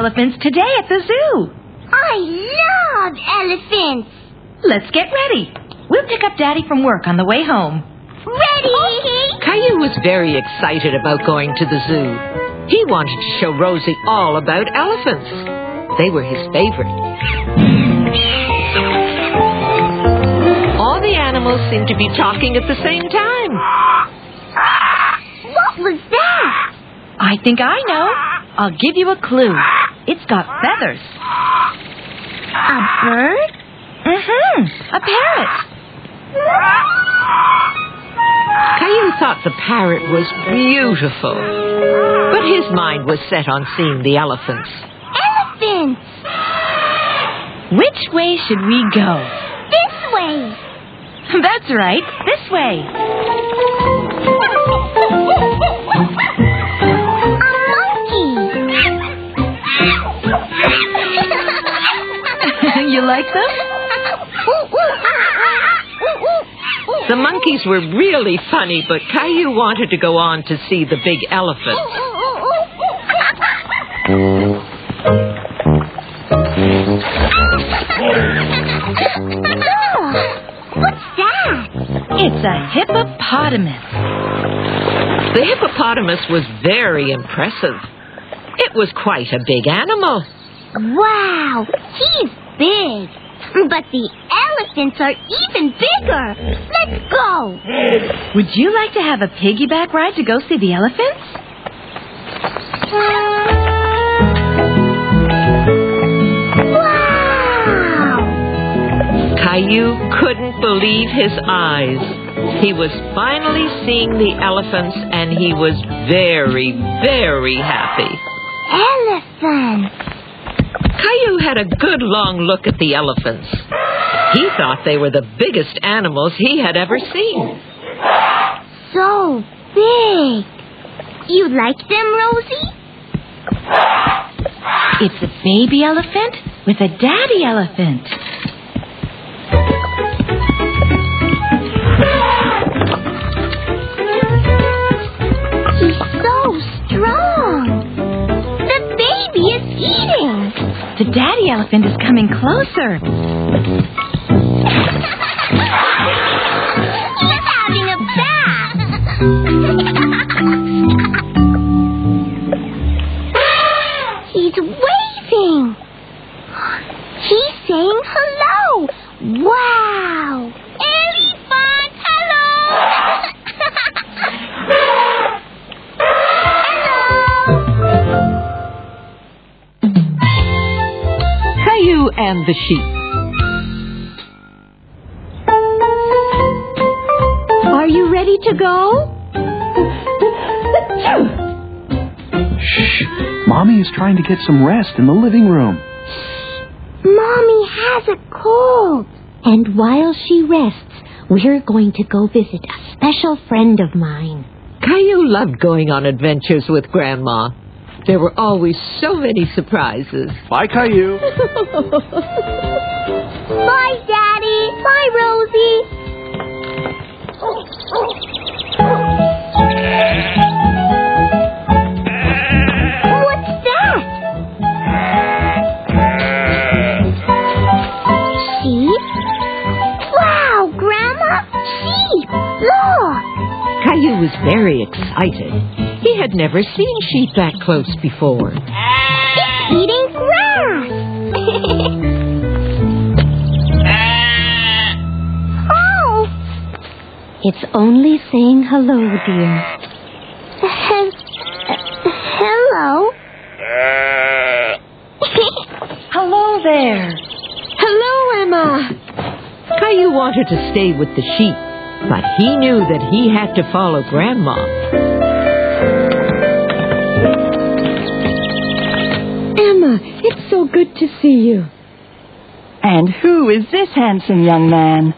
Elephants today at the zoo. I love elephants. Let's get ready. We'll pick up Daddy from work on the way home. Ready? Caillou was very excited about going to the zoo. He wanted to show Rosie all about elephants. They were his favorite. All the animals seemed to be talking at the same time. What was that? I think I know. I'll give you a clue. It's got feathers. A bird? Mm-hmm. A parrot. Caillou thought the parrot was beautiful, but his mind was set on seeing the elephants. Elephants. Which way should we go? This way. That's right. This way. you like them? The monkeys were really funny, but Caillou wanted to go on to see the big elephants. What's that? It's a hippopotamus. The hippopotamus was very impressive. It was quite a big animal. Wow, he's big. But the elephants are even bigger. Let's go. Would you like to have a piggyback ride to go see the elephants? Wow. Caillou couldn't believe his eyes. He was finally seeing the elephants and he was very, very happy. Elephant. Caillou had a good long look at the elephants. He thought they were the biggest animals he had ever seen. So big. You like them, Rosie? It's a baby elephant with a daddy elephant. The daddy elephant is coming closer. the sheep. Are you ready to go? Shh. Mommy is trying to get some rest in the living room. Mommy has a cold. And while she rests, we're going to go visit a special friend of mine. Caillou loved going on adventures with Grandma. There were always so many surprises. Bye, Caillou. Bye, Daddy. Bye, Rosie. What's that? Sheep? Wow, Grandma! Sheep! Look! Caillou was very excited. He had never seen sheep that close before. It's eating grass. oh, It's only saying hello, dear. hello. Hello there. Hello, Emma. Caillou wanted to stay with the sheep, but he knew that he had to follow Grandma. Emma, it's so good to see you. And who is this handsome young man?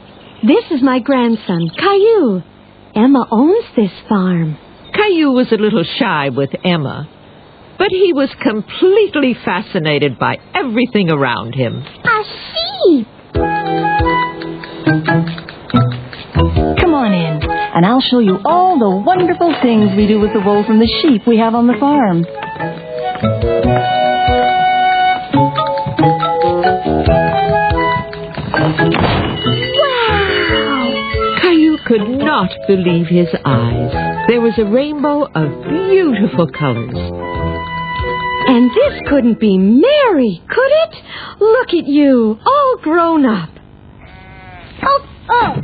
This is my grandson, Caillou. Emma owns this farm. Caillou was a little shy with Emma, but he was completely fascinated by everything around him. A sheep. Come on in, and I'll show you all the wonderful things we do with the wool from the sheep we have on the farm. Not believe his eyes. There was a rainbow of beautiful colors. And this couldn't be Mary, could it? Look at you, all grown up. Oh, oh.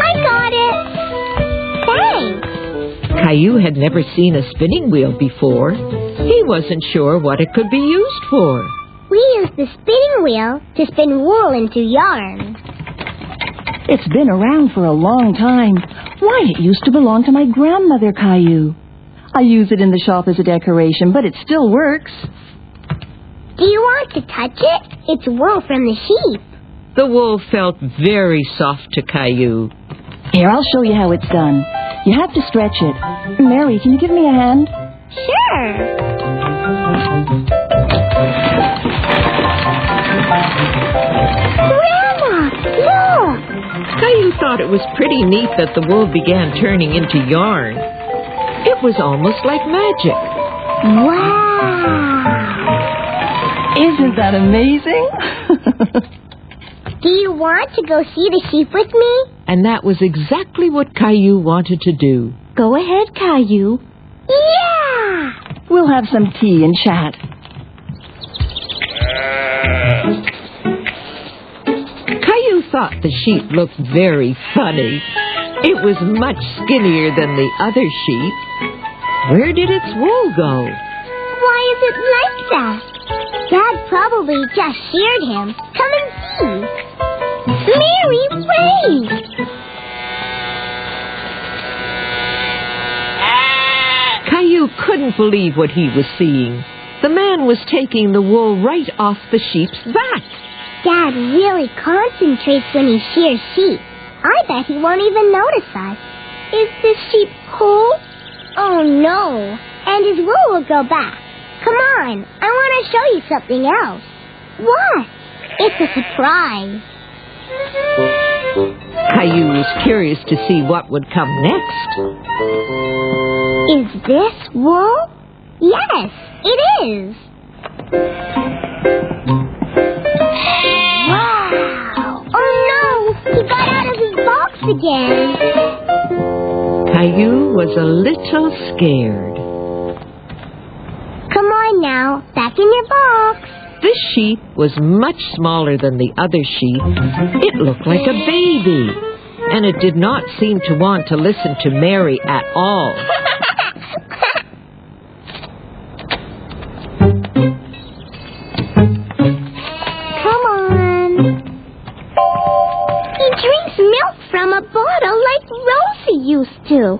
I got it. Thanks. Caillou had never seen a spinning wheel before. He wasn't sure what it could be used for. We use the spinning wheel to spin wool into yarn. It's been around for a long time. Why, it used to belong to my grandmother, Caillou. I use it in the shop as a decoration, but it still works. Do you want to touch it? It's wool from the sheep. The wool felt very soft to Caillou. Here, I'll show you how it's done. You have to stretch it. Mary, can you give me a hand? Sure. Caillou thought it was pretty neat that the wool began turning into yarn. It was almost like magic. Wow. Isn't that amazing? Do you want to go see the sheep with me? And that was exactly what Caillou wanted to do. Go ahead, Caillou. Yeah. we'll have some tea and chat. Thought the sheep looked very funny. It was much skinnier than the other sheep. Where did its wool go? Why is it like that? Dad probably just sheared him. Come and see. Mary, wait. Caillou couldn't believe what he was seeing. The man was taking the wool right off the sheep's back. Dad really concentrates when he shears sheep. I bet he won't even notice us. Is this sheep cold? Oh no. And his wool will go back. Come on, I want to show you something else. What? It's a surprise. Caillou was curious to see what would come next. Is this wool? Yes, it is. Again. Caillou was a little scared. Come on now, back in your box. This sheep was much smaller than the other sheep. It looked like a baby. And it did not seem to want to listen to Mary at all. a bottle like Rosie used to.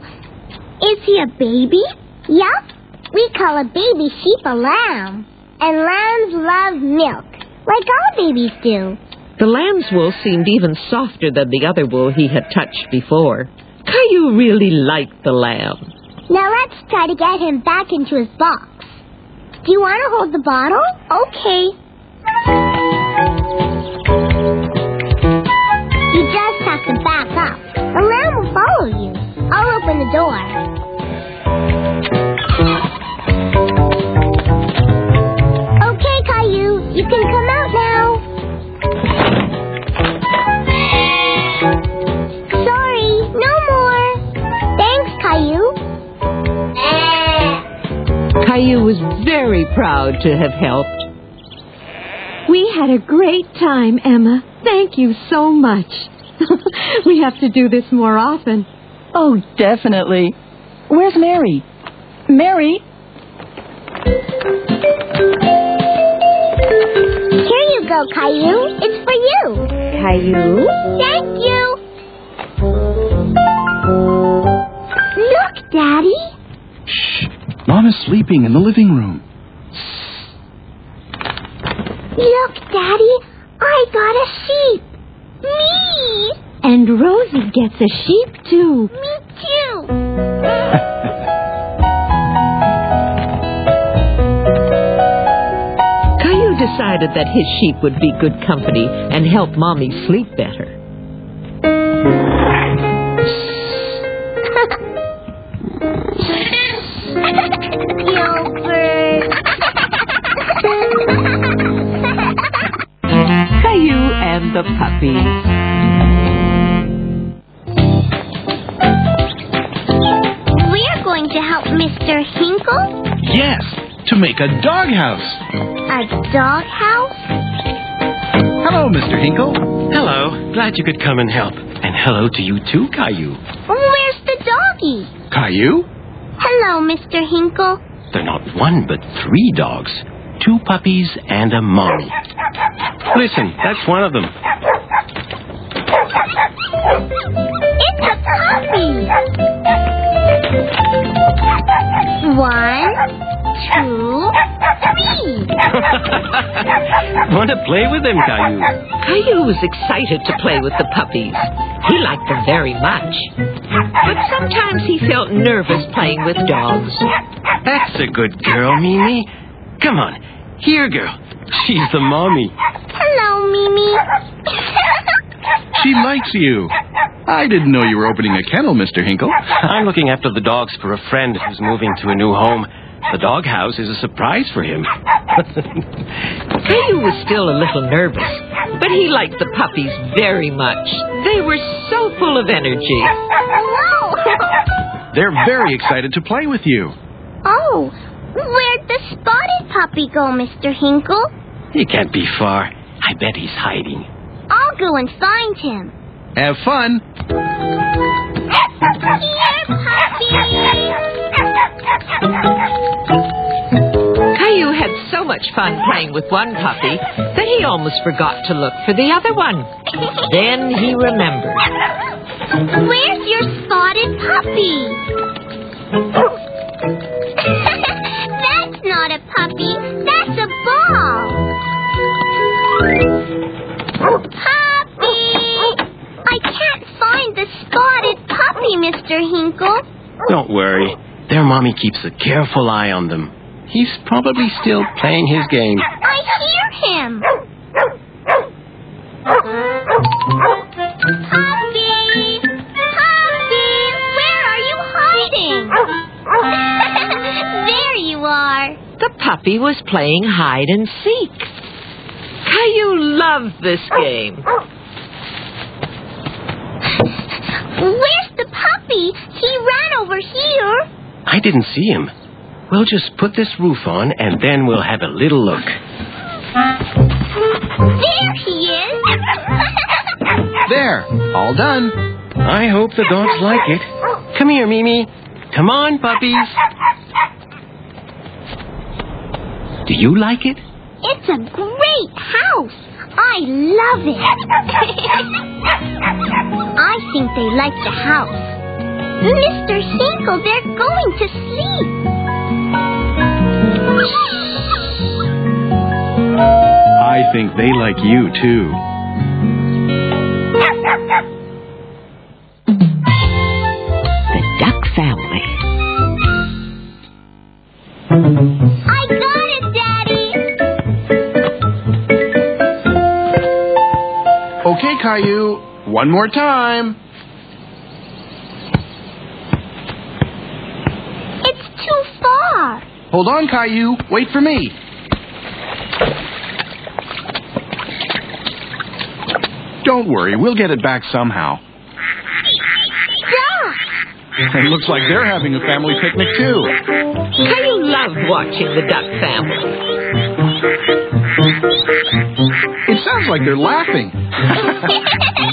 Is he a baby? Yup. We call a baby sheep a lamb. And lambs love milk, like all babies do. The lamb's wool seemed even softer than the other wool he had touched before. Caillou really liked the lamb. Now let's try to get him back into his box. Do you want to hold the bottle? Okay. Open the door. Okay, Caillou, you can come out now. Sorry, no more. Thanks, Caillou. Caillou was very proud to have helped. We had a great time, Emma. Thank you so much. we have to do this more often. Oh, definitely. Where's Mary? Mary? Here you go, Caillou. It's for you. Caillou? Thank you. Look, Daddy. Shh. Mama's sleeping in the living room. Look, Daddy. I got a sheep. Me. And Rosie gets a sheep, too. Me too. Caillou decided that his sheep would be good company and help Mommy sleep better. Mr. Hinkle. Yes, to make a doghouse. A doghouse? Hello, Mr. Hinkle. Hello. Glad you could come and help. And hello to you too, Caillou. Where's the doggy? Caillou? Hello, Mr. Hinkle. They're not one, but three dogs. Two puppies and a mommy. Listen, that's one of them. It's a puppy. One, two, three. Want to play with them, Caillou? Caillou was excited to play with the puppies. He liked them very much. But sometimes he felt nervous playing with dogs. That's a good girl, Mimi. Come on. Here, girl. She's the mommy. Hello, Mimi. She likes you. I didn't know you were opening a kennel, Mr. Hinkle. I'm looking after the dogs for a friend who's moving to a new home. The doghouse is a surprise for him. Caillou was still a little nervous, but he liked the puppies very much. They were so full of energy. Hello. They're very excited to play with you. Oh, where'd the spotted puppy go, Mr. Hinkle? he can't be far. I bet he's hiding. I'll go and find him. Have fun. Caillou had so much fun playing with one puppy that he almost forgot to look for the other one. Then he remembered. Where's your spotted puppy? That's not a puppy. That's a ball. Puppy! I can't find the spotted puppy, Mr. Hinkle. Don't worry. Their mommy keeps a careful eye on them. He's probably still playing his game. I hear him. Puppy! Puppy! Where are you hiding? there you are. The puppy was playing hide and seek. Caillou loved this game. Where's the puppy? He ran over here. I didn't see him. We'll just put this roof on and then we'll have a little look. There he is. There, all done. I hope the dogs like it. Come here, Mimi. Come on, puppies. Do you like it? It's a great house. I love it. I think they like the house. Mr. Hinkle, they're going to sleep. I think they like you, too. The duck family. I got it, Daddy. Okay, Caillou. One more time. It's too far. Hold on, Caillou. Wait for me. Don't worry, we'll get it back somehow. Duck. It looks like they're having a family picnic, too. Caillou loved watching the duck family. It sounds like they're laughing.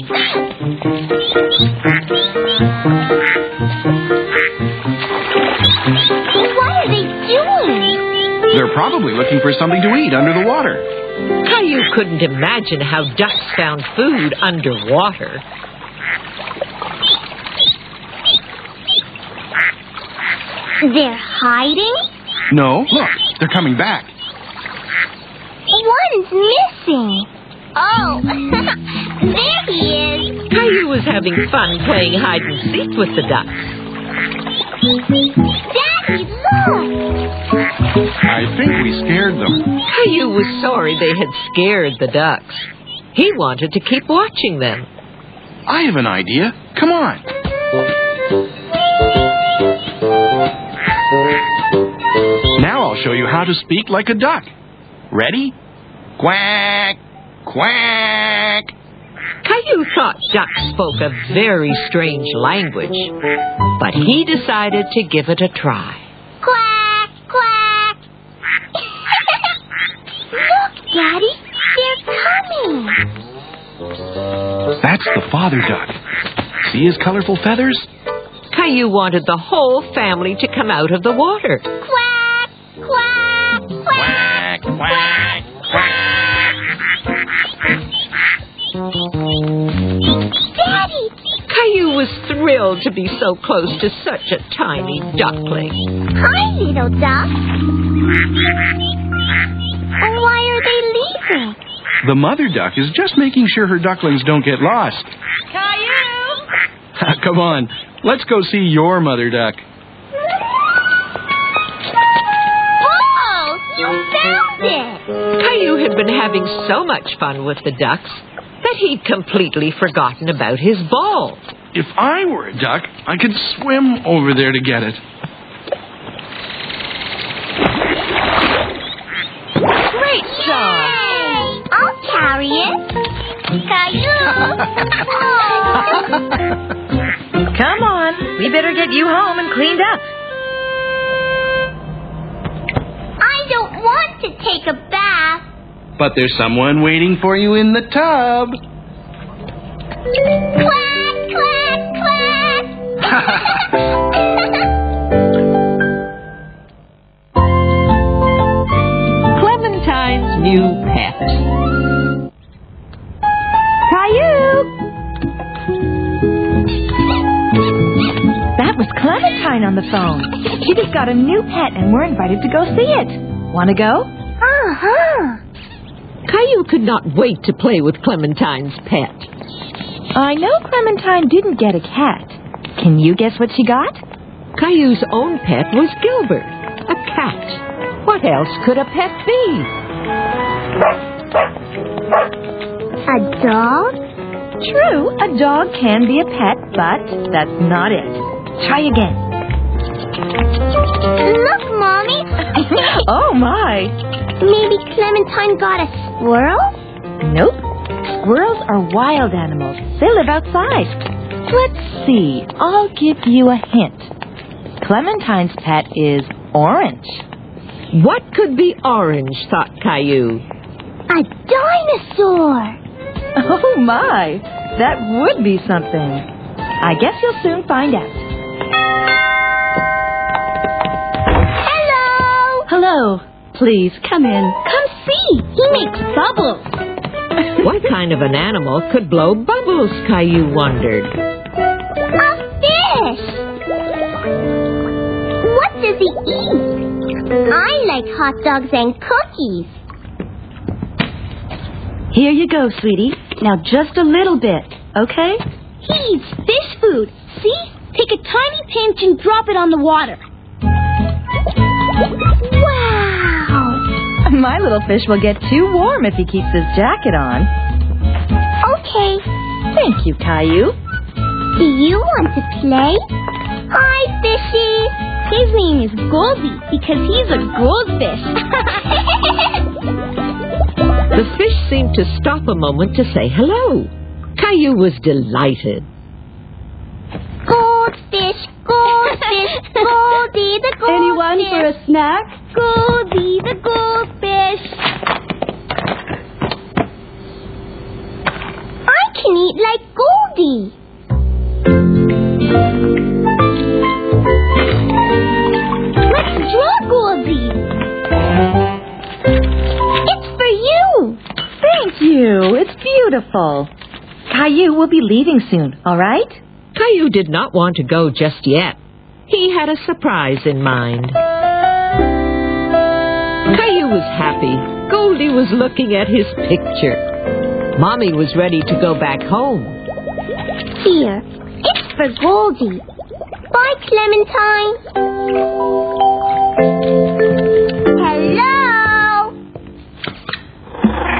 probably looking for something to eat under the water. Caillou couldn't imagine how ducks found food underwater. They're hiding? No, look, they're coming back. One's missing. Oh, there he is. Caillou was having fun playing hide and seek with the ducks. Daddy, look. I think we scared them. Caillou was sorry they had scared the ducks. He wanted to keep watching them. I have an idea. Come on. Now I'll show you how to speak like a duck. Ready? Quack, quack. Caillou thought ducks spoke a very strange language, but he decided to give it a try. The father duck. See his colorful feathers? Caillou wanted the whole family to come out of the water. Quack, quack, quack. quack, quack. Daddy, Caillou was thrilled to be so close to such a tiny duckling. hi, little duck. Why are they leaving? The mother duck is just making sure her ducklings don't get lost. Caillou! Come on, let's go see your mother duck. Oh, you found it. Caillou had been having so much fun with the ducks that he'd completely forgotten about his ball. If I were a duck, I could swim over there to get it. I'll carry it. Caillou. Come on, we better get you home and cleaned up. I don't want to take a bath. But there's someone waiting for you in the tub. Quack, quack, quack. Clementine's new pet. Clementine on the phone. She just got a new pet and we're invited to go see it. Want to go? uh-huh. Caillou could not wait to play with Clementine's pet. I know Clementine didn't get a cat. Can you guess what she got? Caillou's own pet was Gilbert, a cat. What else could a pet be? A dog? True, a dog can be a pet, but that's not it. Try again. Look, Mommy. oh my! Maybe Clementine got a squirrel? Nope. Squirrels are wild animals. They live outside. Let's see. I'll give you a hint. Clementine's pet is orange. What could be orange, thought Caillou. A dinosaur. Oh my! That would be something. I guess you'll soon find out. Hello. Hello. Please come in. Come see. He makes bubbles. What kind of an animal could blow bubbles, Caillou wondered. A fish. What does he eat? I like hot dogs and cookies. Here you go, sweetie. Now just a little bit, okay? He eats fish food. See? Take a tiny pinch and drop it on the water. Wow. My little fish will get too warm if he keeps his jacket on. Okay. Thank you, Caillou. Do you want to play? Hi, fishy. His name is Goldie because he's a goldfish. The fish seemed to stop a moment to say hello. Caillou was delighted. Goldfish, goldfish, Goldie the goldfish. Anyone for a snack? Goldie the goldfish. I can eat like Goldie. Let's draw Goldie. It's for you. Thank you. It's beautiful. Caillou will be leaving soon, all right? Caillou did not want to go just yet. He had a surprise in mind. Caillou was happy. Goldie was looking at his picture. Mommy was ready to go back home. Here, it's for Goldie. Bye, Clementine. Hello.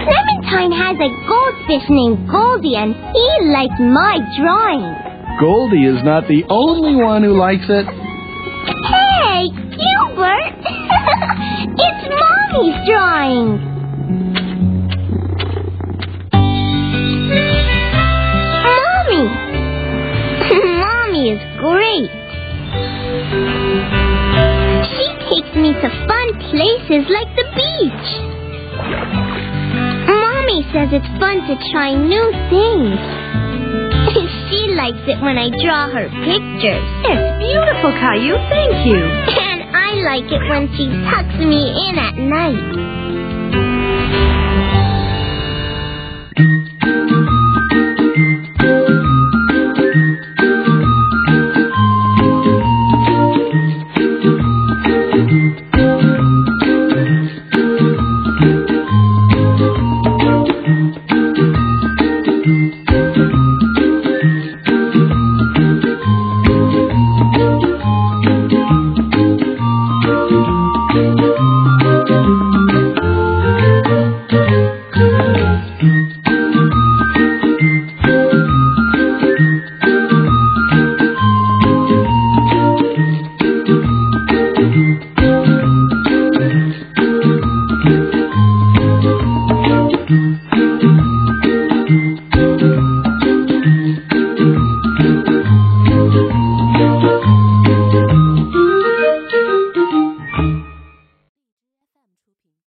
Clementine has a goldfish named Goldie, and he likes my drawing. Goldie is not the only one who likes it. Hey, Gilbert! it's Mommy's drawing. Mommy! Mommy is great. She takes me to fun places like the beach. Mommy says it's fun to try new things. She likes it when I draw her pictures. It's beautiful, Caillou. Thank you. And I like it when she tucks me in at night.